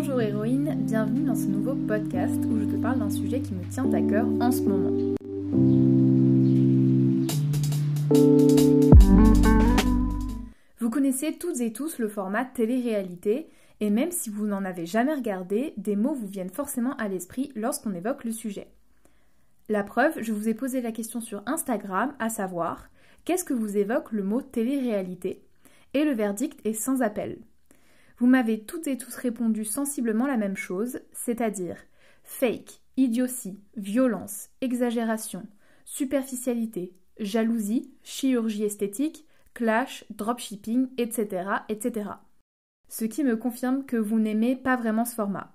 Bonjour héroïne, bienvenue dans ce nouveau podcast où je te parle d'un sujet qui me tient à cœur en ce moment. Vous connaissez toutes et tous le format télé-réalité et même si vous n'en avez jamais regardé, des mots vous viennent forcément à l'esprit lorsqu'on évoque le sujet. La preuve, je vous ai posé la question sur Instagram, à savoir qu'est-ce que vous évoque le mot télé-réalité? Et le verdict est sans appel. Vous m'avez toutes et tous répondu sensiblement la même chose, c'est-à-dire fake, idiotie, violence, exagération, superficialité, jalousie, chirurgie esthétique, clash, dropshipping, etc., etc. Ce qui me confirme que vous n'aimez pas vraiment ce format.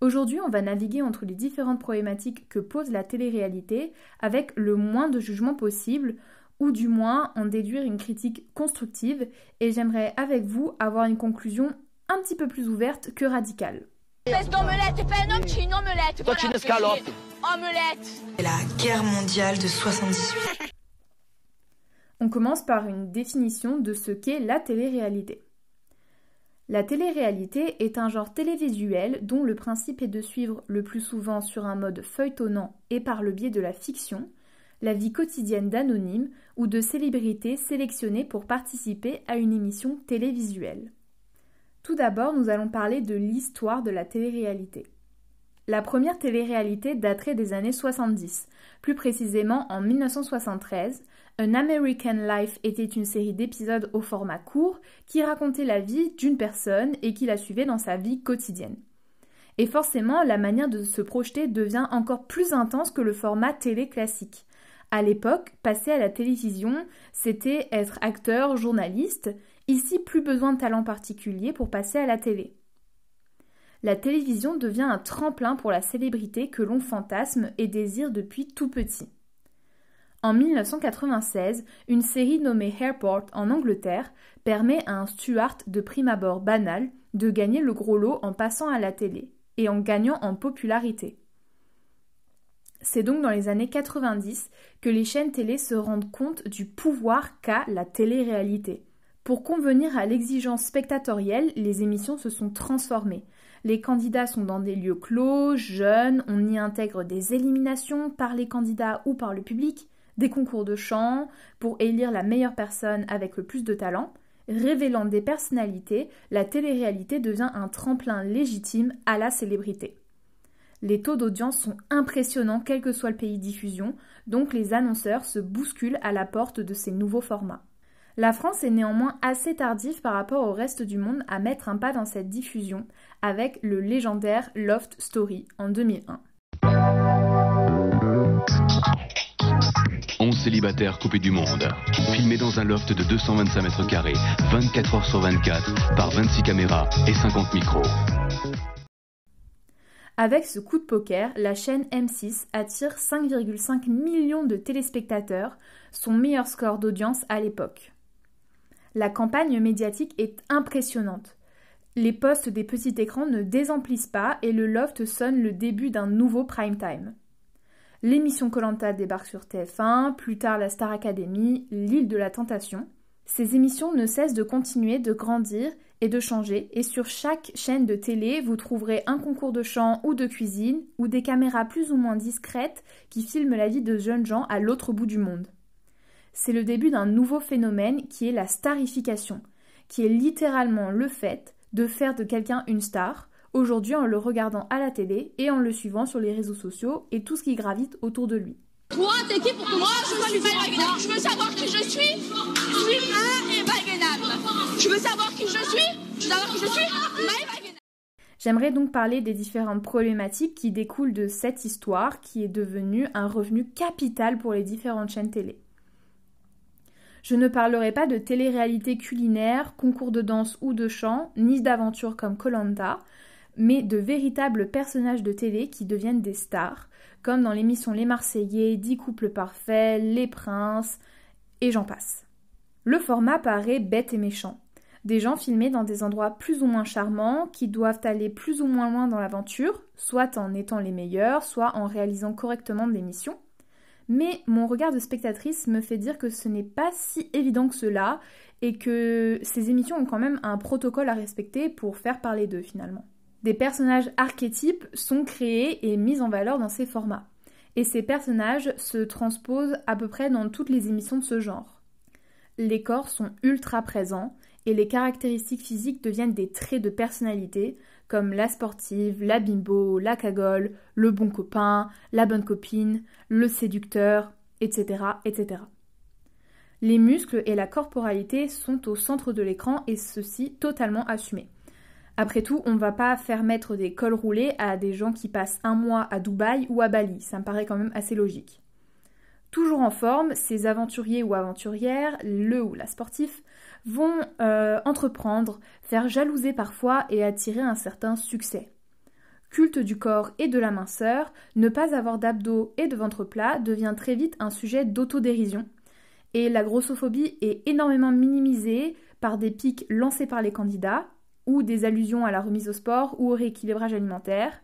Aujourd'hui, on va naviguer entre les différentes problématiques que pose la télé-réalité avec le moins de jugement possible ou du moins en déduire une critique constructive, et j'aimerais avec vous avoir une conclusion un petit peu plus ouverte que radicale. Espèce d'omelette, t'es pas un homme, tu es une omelette. Toi, tu es une escalope. Omelette. La guerre mondiale de 78. On commence par une définition de ce qu'est la télé-réalité. La télé-réalité est un genre télévisuel dont le principe est de suivre le plus souvent sur un mode feuilletonnant et par le biais de la fiction la vie quotidienne d'anonymes ou de célébrités sélectionnées pour participer à une émission télévisuelle. Tout d'abord, nous allons parler de l'histoire de la télé-réalité. La première télé-réalité daterait des années 70, plus précisément en 1973. An American Life était une série d'épisodes au format court qui racontait la vie d'une personne et qui la suivait dans sa vie quotidienne. Et forcément, la manière de se projeter devient encore plus intense que le format télé classique. À l'époque, passer à la télévision, c'était être acteur, journaliste. Ici, plus besoin de talent particulier pour passer à la télé. La télévision devient un tremplin pour la célébrité que l'on fantasme et désire depuis tout petit. En 1996, une série nommée Airport en Angleterre permet à un Stuart de prime abord banal de gagner le gros lot en passant à la télé et en gagnant en popularité. C'est donc dans les années 90 que les chaînes télé se rendent compte du pouvoir qu'a la télé-réalité. Pour convenir à l'exigence spectatorielle, les émissions se sont transformées. Les candidats sont dans des lieux clos, jeunes, on y intègre des éliminations par les candidats ou par le public, des concours de chant pour élire la meilleure personne avec le plus de talent. Révélant des personnalités, la télé-réalité devient un tremplin légitime à la célébrité. Les taux d'audience sont impressionnants quel que soit le pays de diffusion, donc les annonceurs se bousculent à la porte de ces nouveaux formats. La France est néanmoins assez tardive par rapport au reste du monde à mettre un pas dans cette diffusion avec le légendaire Loft Story en 2001. 11 célibataires coupés du monde, filmés dans un loft de 225 mètres carrés, 24 heures sur 24, par 26 caméras et 50 micros. Avec ce coup de poker, la chaîne M6 attire 5,5 millions de téléspectateurs, son meilleur score d'audience à l'époque. La campagne médiatique est impressionnante. Les postes des petits écrans ne désemplissent pas et le loft sonne le début d'un nouveau prime time. L'émission Colanta débarque sur TF1, plus tard la Star Academy, l'île de la tentation. Ces émissions ne cessent de continuer de grandir et de changer, et sur chaque chaîne de télé, vous trouverez un concours de chant ou de cuisine, ou des caméras plus ou moins discrètes qui filment la vie de jeunes gens à l'autre bout du monde. C'est le début d'un nouveau phénomène qui est la starification, qui est littéralement le fait de faire de quelqu'un une star, aujourd'hui en le regardant à la télé et en le suivant sur les réseaux sociaux et tout ce qui gravite autour de lui. Toi, t'es qui pour moi Je veux savoir qui je suis. Je suis Je veux savoir qui je suis? Je veux savoir qui je suis? J'aimerais donc parler des différentes problématiques qui découlent de cette histoire qui est devenue un revenu capital pour les différentes chaînes télé. Je ne parlerai pas de télé-réalité culinaire, concours de danse ou de chant, ni d'aventures comme Colanta, mais de véritables personnages de télé qui deviennent des stars, comme dans l'émission Les Marseillais, Dix couples parfaits, Les Princes, et j'en passe. Le format paraît bête et méchant. Des gens filmés dans des endroits plus ou moins charmants, qui doivent aller plus ou moins loin dans l'aventure, soit en étant les meilleurs, soit en réalisant correctement des missions. Mais mon regard de spectatrice me fait dire que ce n'est pas si évident que cela, et que ces émissions ont quand même un protocole à respecter pour faire parler d'eux finalement. Des personnages archétypes sont créés et mis en valeur dans ces formats. Et ces personnages se transposent à peu près dans toutes les émissions de ce genre. Les corps sont ultra présents et les caractéristiques physiques deviennent des traits de personnalité, comme la sportive, la bimbo, la cagole, le bon copain, la bonne copine, le séducteur, etc. etc. Les muscles et la corporalité sont au centre de l'écran et ceci totalement assumé. Après tout, on ne va pas faire mettre des cols roulés à des gens qui passent un mois à Dubaï ou à Bali, ça me paraît quand même assez logique. Toujours en forme, ces aventuriers ou aventurières, le ou la sportif, vont euh, entreprendre, faire jalouser parfois et attirer un certain succès. Culte du corps et de la minceur, ne pas avoir d'abdos et de ventre plat devient très vite un sujet d'autodérision, et la grossophobie est énormément minimisée par des pics lancés par les candidats, ou des allusions à la remise au sport ou au rééquilibrage alimentaire.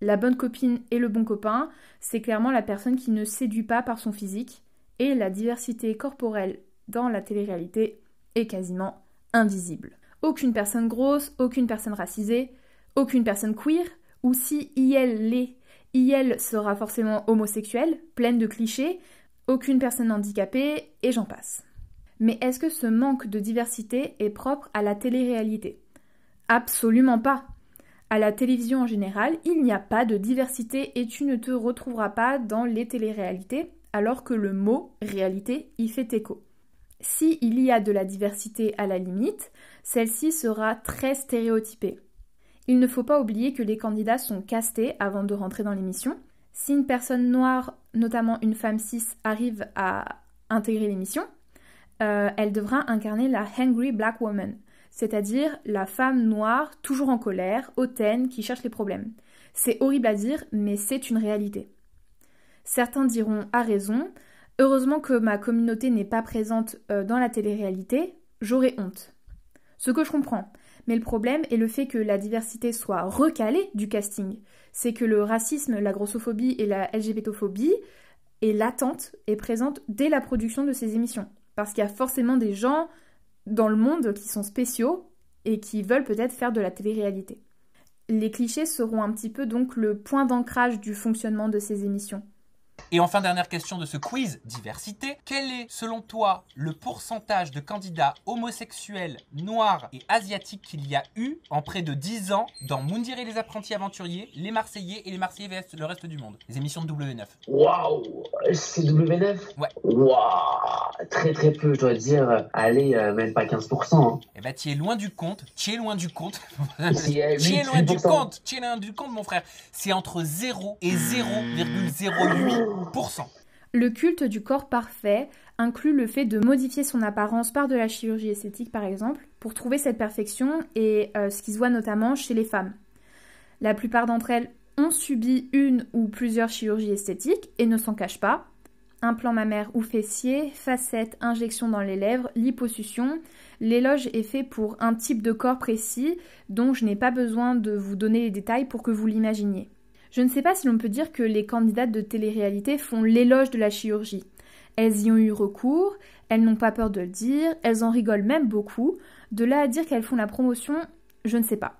La bonne copine et le bon copain, c'est clairement la personne qui ne séduit pas par son physique, et la diversité corporelle dans la télé-réalité quasiment invisible. Aucune personne grosse, aucune personne racisée, aucune personne queer, ou si IL l'est, IL sera forcément homosexuelle, pleine de clichés, aucune personne handicapée, et j'en passe. Mais est-ce que ce manque de diversité est propre à la télé-réalité? Absolument pas. À la télévision en général, il n'y a pas de diversité et tu ne te retrouveras pas dans les téléréalités, alors que le mot réalité y fait écho. Si il y a de la diversité à la limite, celle-ci sera très stéréotypée. Il ne faut pas oublier que les candidats sont castés avant de rentrer dans l'émission. Si une personne noire, notamment une femme cis, arrive à intégrer l'émission, euh, elle devra incarner la Hangry Black Woman, c'est-à-dire la femme noire toujours en colère, hautaine, qui cherche les problèmes. C'est horrible à dire, mais c'est une réalité. Certains diront à raison, heureusement que ma communauté n'est pas présente euh, dans la télé-réalité, j'aurais honte. Ce que je comprends, mais le problème est le fait que la diversité soit recalée du casting. C'est que le racisme, la grossophobie et la LGBTophobie est latente et présente dès la production de ces émissions. Parce qu'il y a forcément des gens dans le monde qui sont spéciaux et qui veulent peut-être faire de la télé-réalité. Les clichés seront un petit peu donc le point d'ancrage du fonctionnement de ces émissions. Et enfin, dernière question de ce quiz diversité. Quel est, selon toi, le pourcentage de candidats homosexuels, noirs et asiatiques qu'il y a eu en près de 10 ans dans Moundir et les apprentis aventuriers, les Marseillais et les Marseillais vs le reste du monde? Les émissions de W9. Waouh C'est W9 Ouais. Waouh Très très peu, je dois dire. Allez, euh, même pas 15%. Hein. Eh ben, tu es loin du compte. Tu es loin du compte. Euh, Tu es 8, loin du 8%. compte. Tu es loin du compte, mon frère. C'est entre 0 et 0,08%. Le culte du corps parfait inclut le fait de modifier son apparence par de la chirurgie esthétique par exemple, pour trouver cette perfection et euh, ce qui se voit notamment chez les femmes. La plupart d'entre elles ont subi une ou plusieurs chirurgies esthétiques et ne s'en cachent pas. Implant mammaire ou fessier, facettes, injection dans les lèvres, liposuction. L'éloge est fait pour un type de corps précis dont je n'ai pas besoin de vous donner les détails pour que vous l'imaginiez. Je ne sais pas si l'on peut dire que les candidates de télé-réalité font l'éloge de la chirurgie. Elles y ont eu recours, elles n'ont pas peur de le dire, elles en rigolent même beaucoup. De là à dire qu'elles font la promotion, je ne sais pas.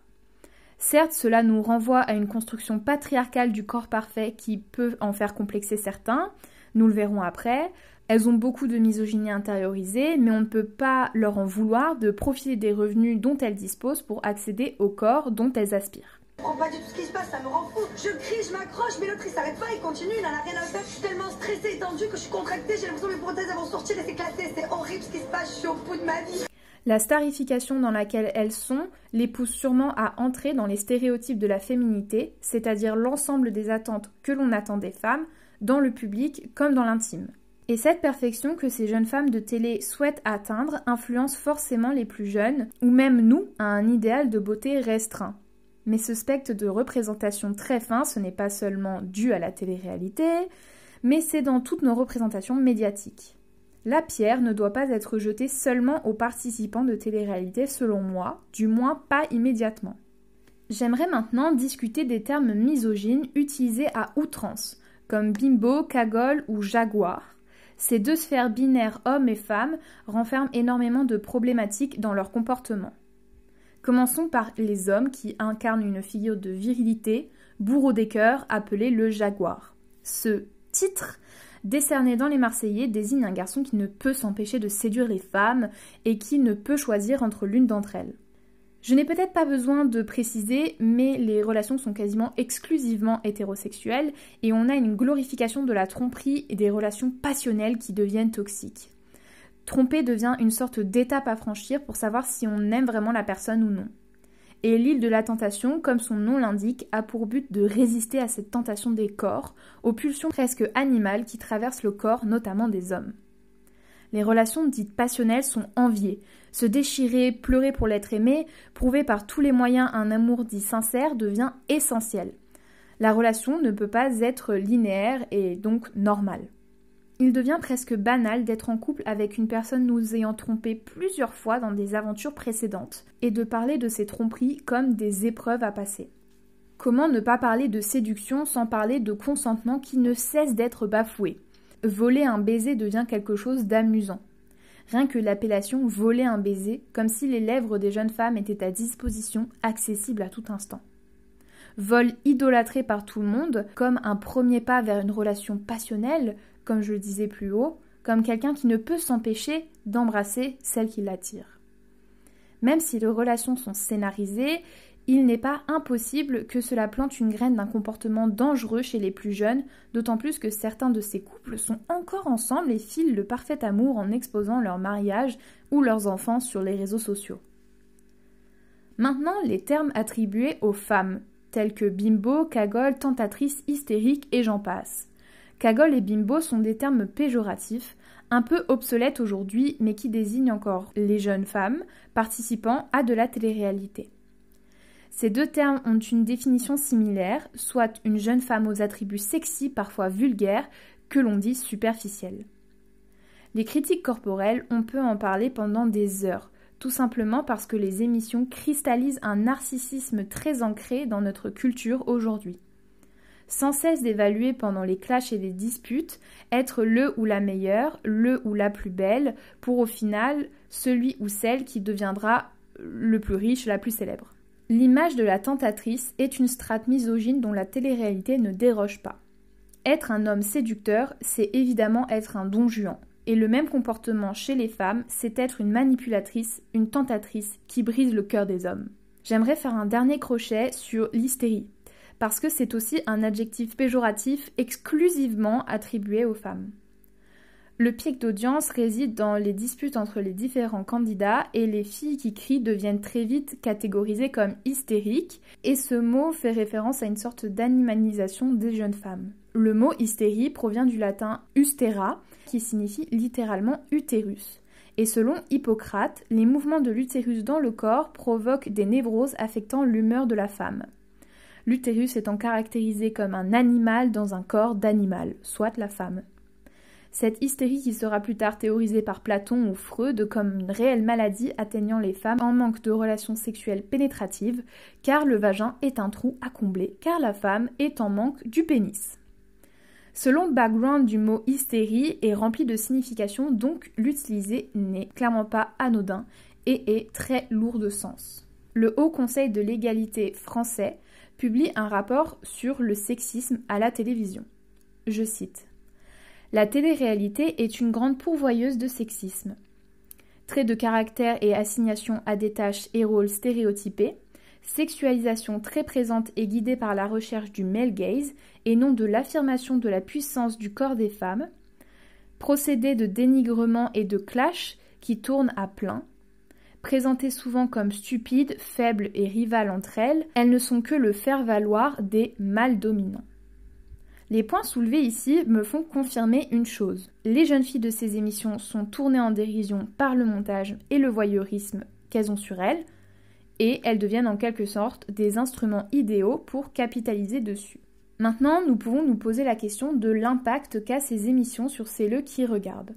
Certes, cela nous renvoie à une construction patriarcale du corps parfait qui peut en faire complexer certains, nous le verrons après. Elles ont beaucoup de misogynie intériorisée, mais on ne peut pas leur en vouloir de profiter des revenus dont elles disposent pour accéder au corps dont elles aspirent. Je comprends pas du tout ce qui se passe, ça me rend fou. Je crie, je m'accroche, mais l'autre il s'arrête pas, il continue, il en a rien à faire. Je suis tellement stressée et tendue que je suis contractée, j'ai l'impression que mes prothèses vont sortir et s'éclater. C'est horrible ce qui se passe, je suis au bout de ma vie. La starification dans laquelle elles sont les pousse sûrement à entrer dans les stéréotypes de la féminité, c'est-à-dire l'ensemble des attentes que l'on attend des femmes, dans le public comme dans l'intime. Et cette perfection que ces jeunes femmes de télé souhaitent atteindre influence forcément les plus jeunes, ou même nous, à un idéal de beauté restreint. Mais ce spectre de représentation très fin, ce n'est pas seulement dû à la télé-réalité, mais c'est dans toutes nos représentations médiatiques. La pierre ne doit pas être jetée seulement aux participants de télé-réalité selon moi, du moins pas immédiatement. J'aimerais maintenant discuter des termes misogynes utilisés à outrance, comme bimbo, cagole ou jaguar. Ces deux sphères binaires hommes et femmes renferment énormément de problématiques dans leur comportement. Commençons par les hommes qui incarnent une figure de virilité, bourreau des cœurs, appelé le jaguar. Ce titre, décerné dans les Marseillais, désigne un garçon qui ne peut s'empêcher de séduire les femmes et qui ne peut choisir entre l'une d'entre elles. Je n'ai peut-être pas besoin de préciser, mais les relations sont quasiment exclusivement hétérosexuelles et on a une glorification de la tromperie et des relations passionnelles qui deviennent toxiques. Tromper devient une sorte d'étape à franchir pour savoir si on aime vraiment la personne ou non. Et l'île de la tentation, comme son nom l'indique, a pour but de résister à cette tentation des corps, aux pulsions presque animales qui traversent le corps, notamment des hommes. Les relations dites passionnelles sont enviées. Se déchirer, pleurer pour l'être aimé, prouver par tous les moyens un amour dit sincère devient essentiel. La relation ne peut pas être linéaire et donc normale. Il devient presque banal d'être en couple avec une personne nous ayant trompé plusieurs fois dans des aventures précédentes et de parler de ces tromperies comme des épreuves à passer. Comment ne pas parler de séduction sans parler de consentement qui ne cesse d'être bafoué? Voler un baiser devient quelque chose d'amusant. Rien que l'appellation voler un baiser, comme si les lèvres des jeunes femmes étaient à disposition, accessibles à tout instant. Vol idolâtré par tout le monde, comme un premier pas vers une relation passionnelle, comme je le disais plus haut, comme quelqu'un qui ne peut s'empêcher d'embrasser celle qui l'attire. Même si les relations sont scénarisées, il n'est pas impossible que cela plante une graine d'un comportement dangereux chez les plus jeunes, d'autant plus que certains de ces couples sont encore ensemble et filent le parfait amour en exposant leur mariage ou leurs enfants sur les réseaux sociaux. Maintenant, les termes attribués aux femmes, tels que bimbo, cagole, tentatrice, hystérique et j'en passe. Cagole et bimbo sont des termes péjoratifs, un peu obsolètes aujourd'hui, mais qui désignent encore les jeunes femmes participant à de la télé-réalité. Ces deux termes ont une définition similaire, soit une jeune femme aux attributs sexy, parfois vulgaires, que l'on dit superficiels. Les critiques corporelles, on peut en parler pendant des heures, tout simplement parce que les émissions cristallisent un narcissisme très ancré dans notre culture aujourd'hui. Sans cesse d'évaluer pendant les clashs et les disputes, être le ou la meilleure, le ou la plus belle, pour au final celui ou celle qui deviendra le plus riche, la plus célèbre. L'image de la tentatrice est une strate misogyne dont la télé-réalité ne déroge pas. Être un homme séducteur, c'est évidemment être un don juan. Et le même comportement chez les femmes, c'est être une manipulatrice, une tentatrice qui brise le cœur des hommes. J'aimerais faire un dernier crochet sur l'hystérie, parce que c'est aussi un adjectif péjoratif exclusivement attribué aux femmes. Le pic d'audience réside dans les disputes entre les différents candidats et les filles qui crient deviennent très vite catégorisées comme hystériques et ce mot fait référence à une sorte d'animalisation des jeunes femmes. Le mot hystérie provient du latin ustera qui signifie littéralement utérus. Et selon Hippocrate, les mouvements de l'utérus dans le corps provoquent des névroses affectant l'humeur de la femme. L'utérus étant caractérisé comme un animal dans un corps d'animal, soit la femme. Cette hystérie qui sera plus tard théorisée par Platon ou Freud comme une réelle maladie atteignant les femmes en manque de relations sexuelles pénétratives, car le vagin est un trou à combler, car la femme est en manque du pénis. Selon background du mot hystérie est rempli de signification, donc l'utiliser n'est clairement pas anodin et est très lourd de sens. Le Haut Conseil de l'égalité français publie un rapport sur le sexisme à la télévision. Je cite la télé-réalité est une grande pourvoyeuse de sexisme. Traits de caractère et assignation à des tâches et rôles stéréotypés, sexualisation très présente et guidée par la recherche du male gaze et non de l'affirmation de la puissance du corps des femmes, procédés de dénigrement et de clash qui tournent à plein, présentées souvent comme stupides, faibles et rivales entre elles, elles ne sont que le faire-valoir des mâles dominants. Les points soulevés ici me font confirmer une chose. Les jeunes filles de ces émissions sont tournées en dérision par le montage et le voyeurisme qu'elles ont sur elles, et elles deviennent en quelque sorte des instruments idéaux pour capitaliser dessus. Maintenant, nous pouvons nous poser la question de l'impact qu'a ces émissions sur celles qui regardent.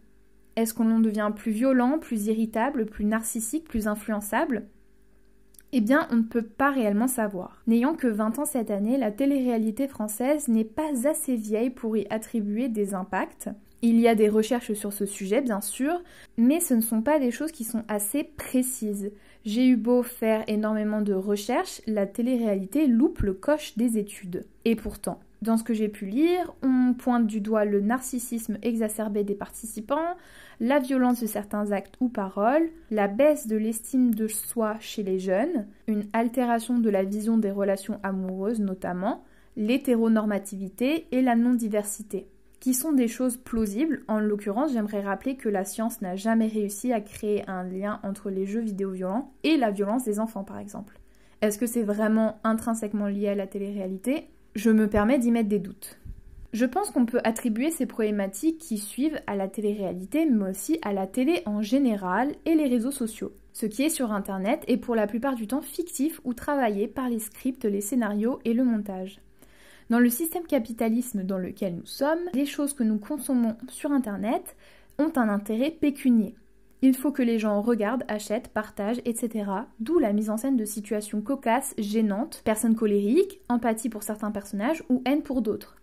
Est-ce qu'on en devient plus violent, plus irritable, plus narcissique, plus influençable? Eh bien, on ne peut pas réellement savoir. N'ayant que 20 ans cette année, la télé-réalité française n'est pas assez vieille pour y attribuer des impacts. Il y a des recherches sur ce sujet, bien sûr, mais ce ne sont pas des choses qui sont assez précises. J'ai eu beau faire énormément de recherches, la télé-réalité loupe le coche des études. Et pourtant, dans ce que j'ai pu lire, on pointe du doigt le narcissisme exacerbé des participants, la violence de certains actes ou paroles, la baisse de l'estime de soi chez les jeunes, une altération de la vision des relations amoureuses notamment, l'hétéronormativité et la non-diversité qui sont des choses plausibles. En l'occurrence, j'aimerais rappeler que la science n'a jamais réussi à créer un lien entre les jeux vidéo violents et la violence des enfants, par exemple. Est-ce que c'est vraiment intrinsèquement lié à la télé-réalité? Je me permets d'y mettre des doutes. Je pense qu'on peut attribuer ces problématiques qui suivent à la télé-réalité, mais aussi à la télé en général et les réseaux sociaux. Ce qui est sur Internet est pour la plupart du temps fictif ou travaillé par les scripts, les scénarios et le montage. Dans le système capitalisme dans lequel nous sommes, les choses que nous consommons sur Internet ont un intérêt pécunier. Il faut que les gens regardent, achètent, partagent, etc. D'où la mise en scène de situations cocasses, gênantes, personnes colériques, empathie pour certains personnages ou haine pour d'autres.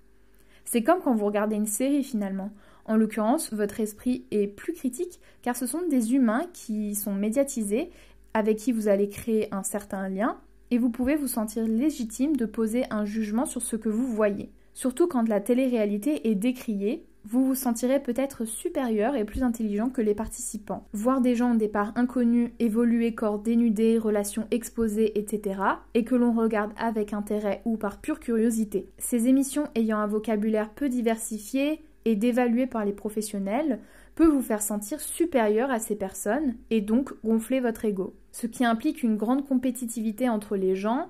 C'est comme quand vous regardez une série finalement. En l'occurrence, votre esprit est plus critique car ce sont des humains qui sont médiatisés, avec qui vous allez créer un certain lien, et vous pouvez vous sentir légitime de poser un jugement sur ce que vous voyez. Surtout quand la télé-réalité est décriée, vous vous sentirez peut-être supérieur et plus intelligent que les participants. Voir des gens au départ inconnus évoluer corps dénudés, relations exposées, etc. et que l'on regarde avec intérêt ou par pure curiosité. Ces émissions ayant un vocabulaire peu diversifié et dévalué par les professionnels peut vous faire sentir supérieur à ces personnes et donc gonfler votre ego. Ce qui implique une grande compétitivité entre les gens,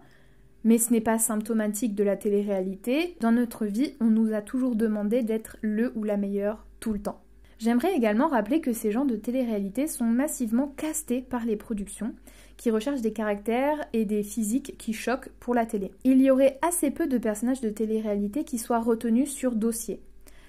mais ce n'est pas symptomatique de la télé-réalité. Dans notre vie, on nous a toujours demandé d'être le ou la meilleure tout le temps. J'aimerais également rappeler que ces gens de télé-réalité sont massivement castés par les productions, qui recherchent des caractères et des physiques qui choquent pour la télé. Il y aurait assez peu de personnages de télé-réalité qui soient retenus sur dossier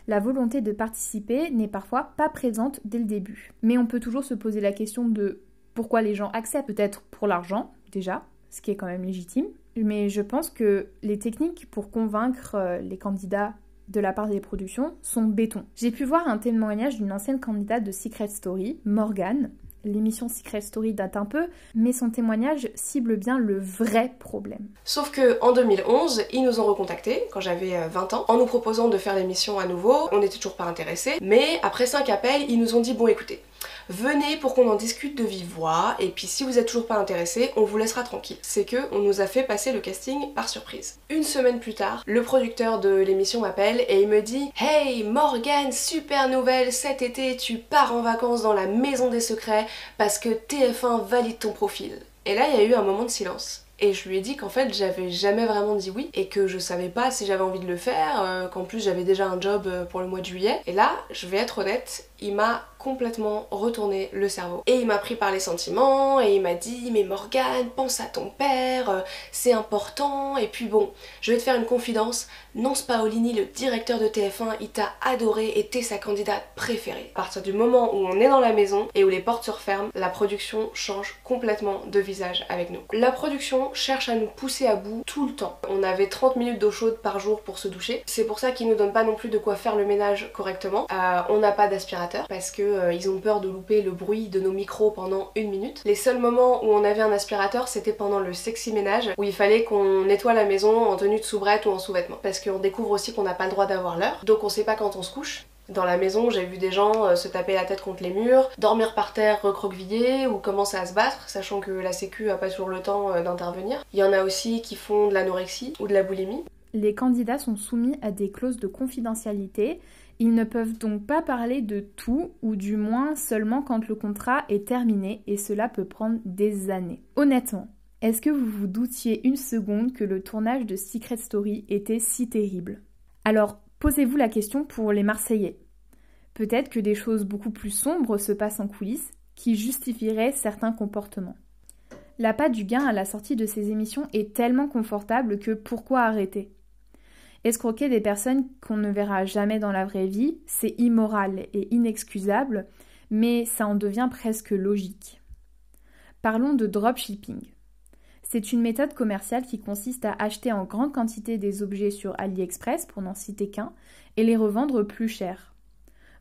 la volonté de participer n'est parfois pas présente dès le début. Mais on peut toujours se poser la question de pourquoi les gens acceptent peut-être pour l'argent, déjà, ce qui est quand même légitime. Mais je pense que les techniques pour convaincre euh, les candidats de la part des productions sont béton. J'ai pu voir un témoignage d'une ancienne candidate de Secret Story, Morgane, L'émission Secret Story date un peu, mais son témoignage cible bien le vrai problème. Sauf que en 2011, ils nous ont recontactés quand j'avais 20 euh, ans en nous proposant de faire l'émission à nouveau. On n'était toujours pas intéressés, mais après 5 appels, ils nous ont dit bon écoutez, venez pour qu'on en discute de vive voix et puis si vous êtes toujours pas intéressé, on vous laissera tranquille. C'est que on nous a fait passer le casting par surprise. Une semaine plus tard, le producteur de l'émission m'appelle et il me dit Hey Morgan, super nouvelle, cet été tu pars en vacances dans la maison des secrets parce que TF1 valide ton profil. Et là, il y a eu un moment de silence. Et je lui ai dit qu'en fait j'avais jamais vraiment dit oui et que je savais pas si j'avais envie de le faire, euh, qu'en plus j'avais déjà un job euh, pour le mois de juillet. Et là, je vais être honnête, il m'a complètement retourné le cerveau. Et il m'a pris par les sentiments et il m'a dit mais Morgane, pense à ton père, euh, c'est important. Et puis bon, je vais te faire une confidence, Nonce Paolini, le directeur de TF1, il t'a adoré et t'es sa candidate préférée. À partir du moment où on est dans la maison et où les portes se referment, la production change complètement de visage avec nous. La production cherche à nous pousser à bout tout le temps. On avait 30 minutes d'eau chaude par jour pour se doucher. C'est pour ça qu'ils nous donnent pas non plus de quoi faire le ménage correctement. Euh, on n'a pas d'aspirateur parce que euh, ils ont peur de louper le bruit de nos micros pendant une minute. Les seuls moments où on avait un aspirateur c'était pendant le sexy ménage où il fallait qu'on nettoie la maison en tenue de soubrette ou en sous-vêtements parce qu'on découvre aussi qu'on n'a pas le droit d'avoir l'heure donc on sait pas quand on se couche dans la maison, j'ai vu des gens euh, se taper la tête contre les murs, dormir par terre recroquevillés ou commencer à se battre, sachant que la sécu a pas toujours le temps euh, d'intervenir. Il y en a aussi qui font de l'anorexie ou de la boulimie. Les candidats sont soumis à des clauses de confidentialité ils ne peuvent donc pas parler de tout, ou du moins seulement quand le contrat est terminé, et cela peut prendre des années. Honnêtement, est-ce que vous vous doutiez une seconde que le tournage de Secret Story était si terrible? Alors, posez-vous la question pour les Marseillais. Peut-être que des choses beaucoup plus sombres se passent en coulisses qui justifieraient certains comportements. La patte du gain à la sortie de ces émissions est tellement confortable que pourquoi arrêter? Escroquer des personnes qu'on ne verra jamais dans la vraie vie, c'est immoral et inexcusable, mais ça en devient presque logique. Parlons de dropshipping. C'est une méthode commerciale qui consiste à acheter en grande quantité des objets sur AliExpress, pour n'en citer qu'un, et les revendre plus cher.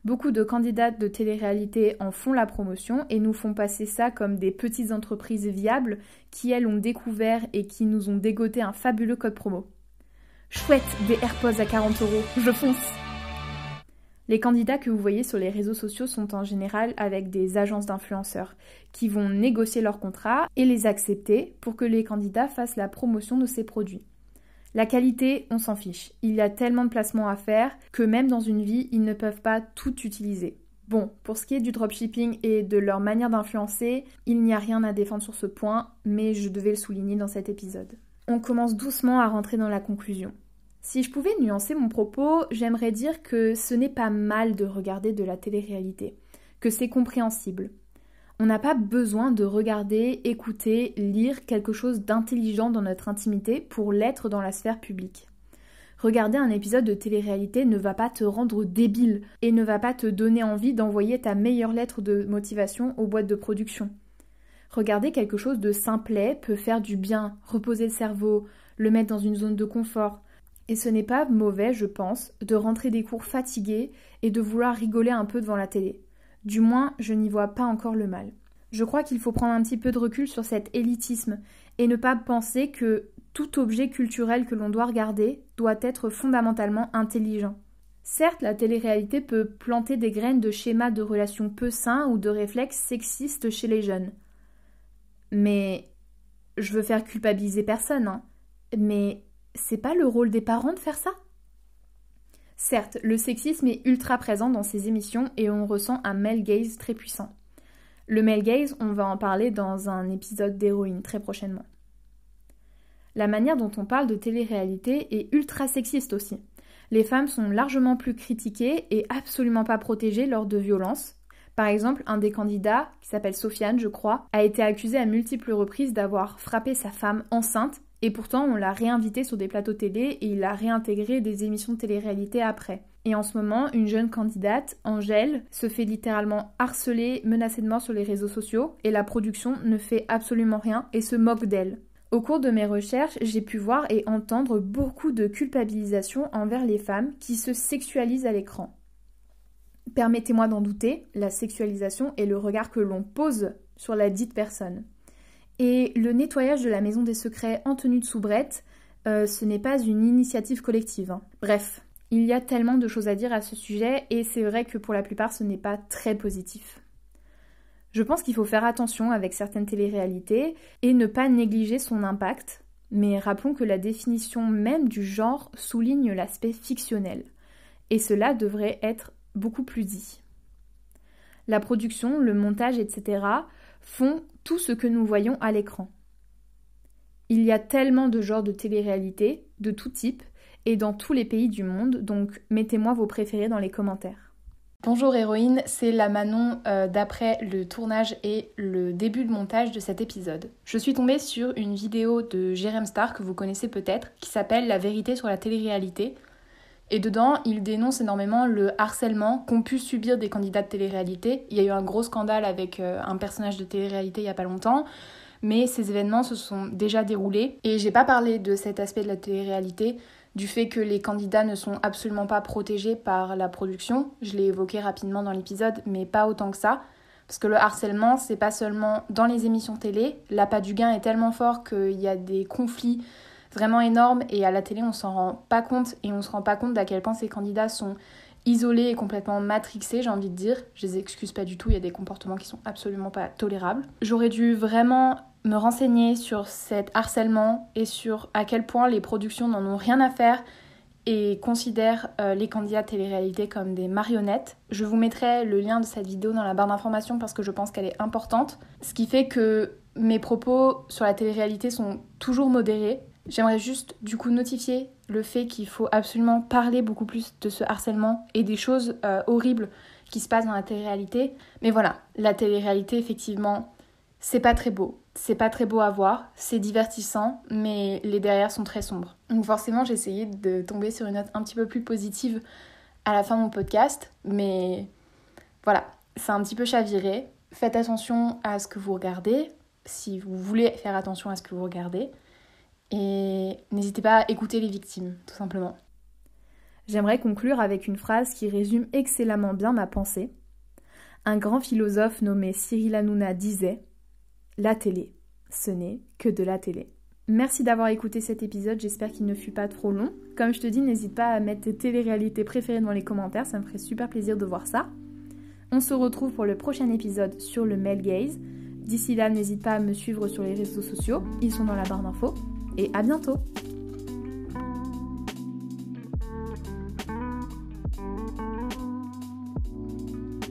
Beaucoup de candidates de télé-réalité en font la promotion et nous font passer ça comme des petites entreprises viables qui, elles, ont découvert et qui nous ont dégoté un fabuleux code promo. Chouette, des AirPods à 40 euros, je fonce Les candidats que vous voyez sur les réseaux sociaux sont en général avec des agences d'influenceurs qui vont négocier leurs contrats et les accepter pour que les candidats fassent la promotion de ces produits. La qualité, on s'en fiche. Il y a tellement de placements à faire que même dans une vie, ils ne peuvent pas tout utiliser. Bon, pour ce qui est du dropshipping et de leur manière d'influencer, il n'y a rien à défendre sur ce point, mais je devais le souligner dans cet épisode. On commence doucement à rentrer dans la conclusion. Si je pouvais nuancer mon propos, j'aimerais dire que ce n'est pas mal de regarder de la télé-réalité, que c'est compréhensible. On n'a pas besoin de regarder, écouter, lire quelque chose d'intelligent dans notre intimité pour l'être dans la sphère publique. Regarder un épisode de télé-réalité ne va pas te rendre débile et ne va pas te donner envie d'envoyer ta meilleure lettre de motivation aux boîtes de production. Regarder quelque chose de simplet peut faire du bien, reposer le cerveau, le mettre dans une zone de confort. Et ce n'est pas mauvais, je pense, de rentrer des cours fatigués et de vouloir rigoler un peu devant la télé. Du moins, je n'y vois pas encore le mal. Je crois qu'il faut prendre un petit peu de recul sur cet élitisme et ne pas penser que tout objet culturel que l'on doit regarder doit être fondamentalement intelligent. Certes, la télé-réalité peut planter des graines de schémas de relations peu sains ou de réflexes sexistes chez les jeunes. Mais je veux faire culpabiliser personne, hein. Mais c'est pas le rôle des parents de faire ça? Certes, le sexisme est ultra présent dans ces émissions et on ressent un male gaze très puissant. Le male gaze, on va en parler dans un épisode d'héroïne très prochainement. La manière dont on parle de télé-réalité est ultra sexiste aussi. Les femmes sont largement plus critiquées et absolument pas protégées lors de violences. Par exemple, un des candidats, qui s'appelle Sofiane, je crois, a été accusé à multiples reprises d'avoir frappé sa femme enceinte et pourtant, on l'a réinvité sur des plateaux télé et il a réintégré des émissions de télé-réalité après. Et en ce moment, une jeune candidate, Angèle, se fait littéralement harceler, menacer de mort sur les réseaux sociaux et la production ne fait absolument rien et se moque d'elle. Au cours de mes recherches, j'ai pu voir et entendre beaucoup de culpabilisation envers les femmes qui se sexualisent à l'écran. Permettez-moi d'en douter, la sexualisation est le regard que l'on pose sur la dite personne. Et le nettoyage de la maison des secrets en tenue de soubrette, euh, ce n'est pas une initiative collective. Hein. Bref, il y a tellement de choses à dire à ce sujet et c'est vrai que pour la plupart ce n'est pas très positif. Je pense qu'il faut faire attention avec certaines téléréalités et ne pas négliger son impact, mais rappelons que la définition même du genre souligne l'aspect fictionnel, et cela devrait être beaucoup plus dit. La production, le montage, etc. font tout ce que nous voyons à l'écran. Il y a tellement de genres de télé-réalité, de tout type, et dans tous les pays du monde, donc mettez-moi vos préférés dans les commentaires. Bonjour héroïne, c'est la Manon euh, d'après le tournage et le début de montage de cet épisode. Je suis tombée sur une vidéo de Jérém Star que vous connaissez peut-être, qui s'appelle La vérité sur la télé-réalité. Et dedans, il dénonce énormément le harcèlement qu'ont pu subir des candidats de télé-réalité. Il y a eu un gros scandale avec euh, un personnage de télé-réalité il y a pas longtemps, mais ces événements se sont déjà déroulés. Et j'ai pas parlé de cet aspect de la télé-réalité, du fait que les candidats ne sont absolument pas protégés par la production. Je l'ai évoqué rapidement dans l'épisode, mais pas autant que ça. Parce que le harcèlement, c'est pas seulement dans les émissions télé. L'appât du gain est tellement fort qu'il y a des conflits vraiment énorme et à la télé on s'en rend pas compte et on se rend pas compte d'à quel point ces candidats sont isolés et complètement matrixés, j'ai envie de dire. Je les excuse pas du tout, il y a des comportements qui sont absolument pas tolérables. J'aurais dû vraiment me renseigner sur cet harcèlement et sur à quel point les productions n'en ont rien à faire et considèrent euh, les candidats télé-réalité comme des marionnettes. Je vous mettrai le lien de cette vidéo dans la barre d'information parce que je pense qu'elle est importante. Ce qui fait que mes propos sur la télé-réalité sont toujours modérés. J'aimerais juste du coup notifier le fait qu'il faut absolument parler beaucoup plus de ce harcèlement et des choses euh, horribles qui se passent dans la télé-réalité. Mais voilà, la télé-réalité effectivement, c'est pas très beau. C'est pas très beau à voir, c'est divertissant, mais les derrière sont très sombres. Donc forcément, j'ai essayé de tomber sur une note un petit peu plus positive à la fin de mon podcast, mais voilà, c'est un petit peu chaviré. Faites attention à ce que vous regardez, si vous voulez faire attention à ce que vous regardez. Et n'hésitez pas à écouter les victimes, tout simplement. J'aimerais conclure avec une phrase qui résume excellemment bien ma pensée. Un grand philosophe nommé Cyril Hanouna disait La télé, ce n'est que de la télé. Merci d'avoir écouté cet épisode, j'espère qu'il ne fut pas trop long. Comme je te dis, n'hésite pas à mettre tes télé-réalités préférées dans les commentaires, ça me ferait super plaisir de voir ça. On se retrouve pour le prochain épisode sur le male gaze. D'ici là, n'hésite pas à me suivre sur les réseaux sociaux, ils sont dans la barre d'infos. Et à bientôt